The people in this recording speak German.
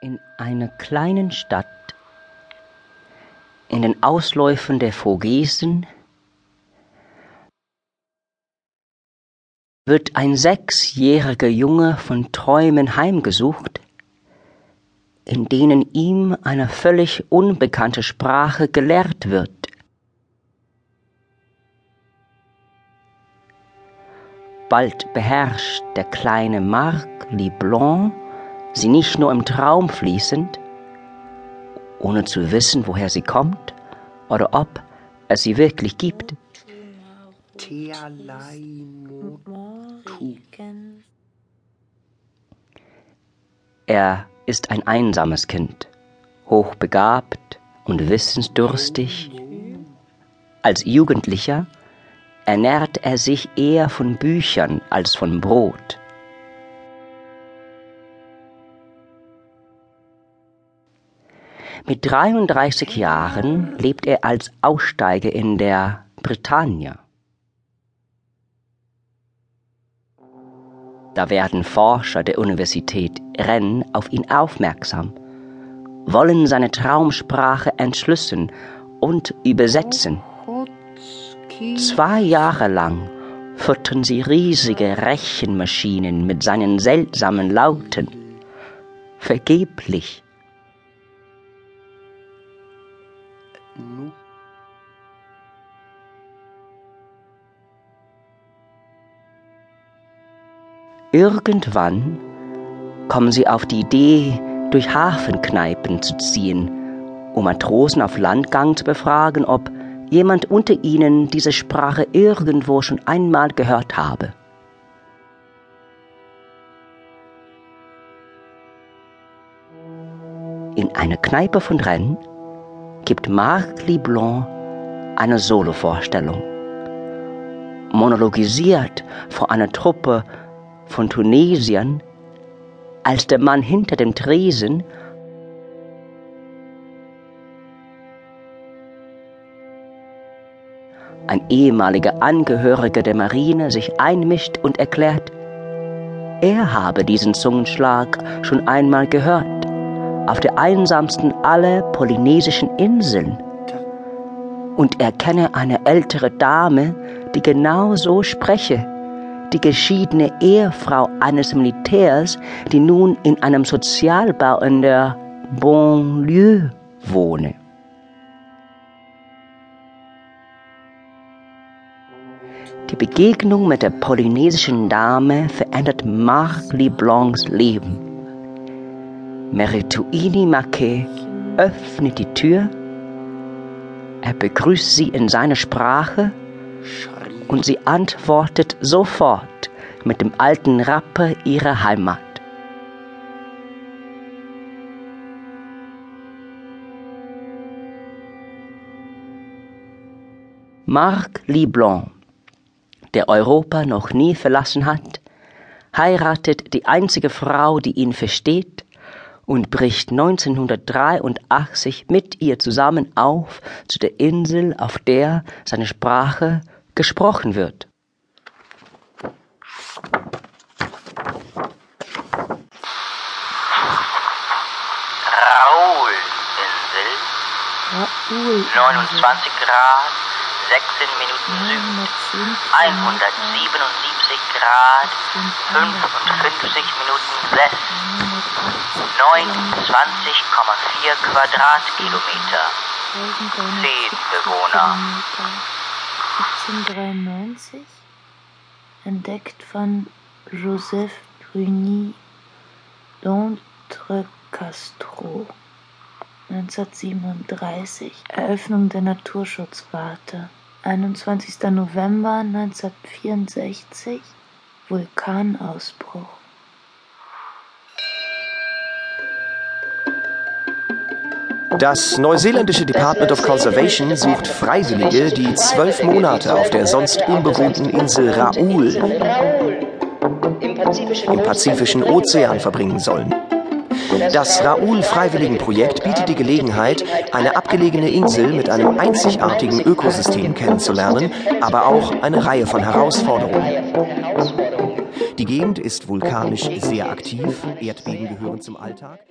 In einer kleinen Stadt, in den Ausläufern der Vogesen, wird ein sechsjähriger Junge von Träumen heimgesucht, in denen ihm eine völlig unbekannte Sprache gelehrt wird. Bald beherrscht der kleine Marc Liblon sie nicht nur im Traum fließend, ohne zu wissen, woher sie kommt oder ob es sie wirklich gibt. Er ist ein einsames Kind, hochbegabt und wissensdurstig. Als Jugendlicher ernährt er sich eher von Büchern als von Brot. Mit 33 Jahren lebt er als Aussteiger in der Bretagne. Da werden Forscher der Universität Rennes auf ihn aufmerksam, wollen seine Traumsprache entschlüsseln und übersetzen. Zwei Jahre lang füttern sie riesige Rechenmaschinen mit seinen seltsamen Lauten. Vergeblich. Irgendwann kommen sie auf die Idee, durch Hafenkneipen zu ziehen, um Matrosen auf Landgang zu befragen, ob jemand unter ihnen diese Sprache irgendwo schon einmal gehört habe. In einer Kneipe von Rennes gibt Marc Liblon eine Solovorstellung. Monologisiert vor einer Truppe von Tunesiern, als der Mann hinter dem Tresen ein ehemaliger Angehöriger der Marine sich einmischt und erklärt, er habe diesen Zungenschlag schon einmal gehört, auf der einsamsten aller polynesischen Inseln. Und er kenne eine ältere Dame, die genau so spreche die geschiedene Ehefrau eines Militärs, die nun in einem Sozialbau in der Bonlieu wohne. Die Begegnung mit der polynesischen Dame verändert Marc Leblancs Leben. Merituini Marquet öffnet die Tür, er begrüßt sie in seiner Sprache und sie antwortet sofort mit dem alten Rapper ihrer Heimat. Marc Liblon, der Europa noch nie verlassen hat, heiratet die einzige Frau, die ihn versteht, und bricht 1983 mit ihr zusammen auf zu der Insel, auf der seine Sprache gesprochen wird. Raoul-Insel, 29 Grad, 16 Minuten Süd, 177 Grad, 55 Minuten West, 29,4 Quadratkilometer, 10 Bewohner. 1793, entdeckt von Joseph Bruni d'Entrecasteaux. 1937 Eröffnung der Naturschutzwarte. 21. November 1964 Vulkanausbruch. Das neuseeländische Department of Conservation sucht Freiwillige, die zwölf Monate auf der sonst unbewohnten Insel Raoul im Pazifischen Ozean verbringen sollen. Das Raoul-Freiwilligenprojekt bietet die Gelegenheit, eine abgelegene Insel mit einem einzigartigen Ökosystem kennenzulernen, aber auch eine Reihe von Herausforderungen. Die Gegend ist vulkanisch sehr aktiv, Erdbeben gehören zum Alltag.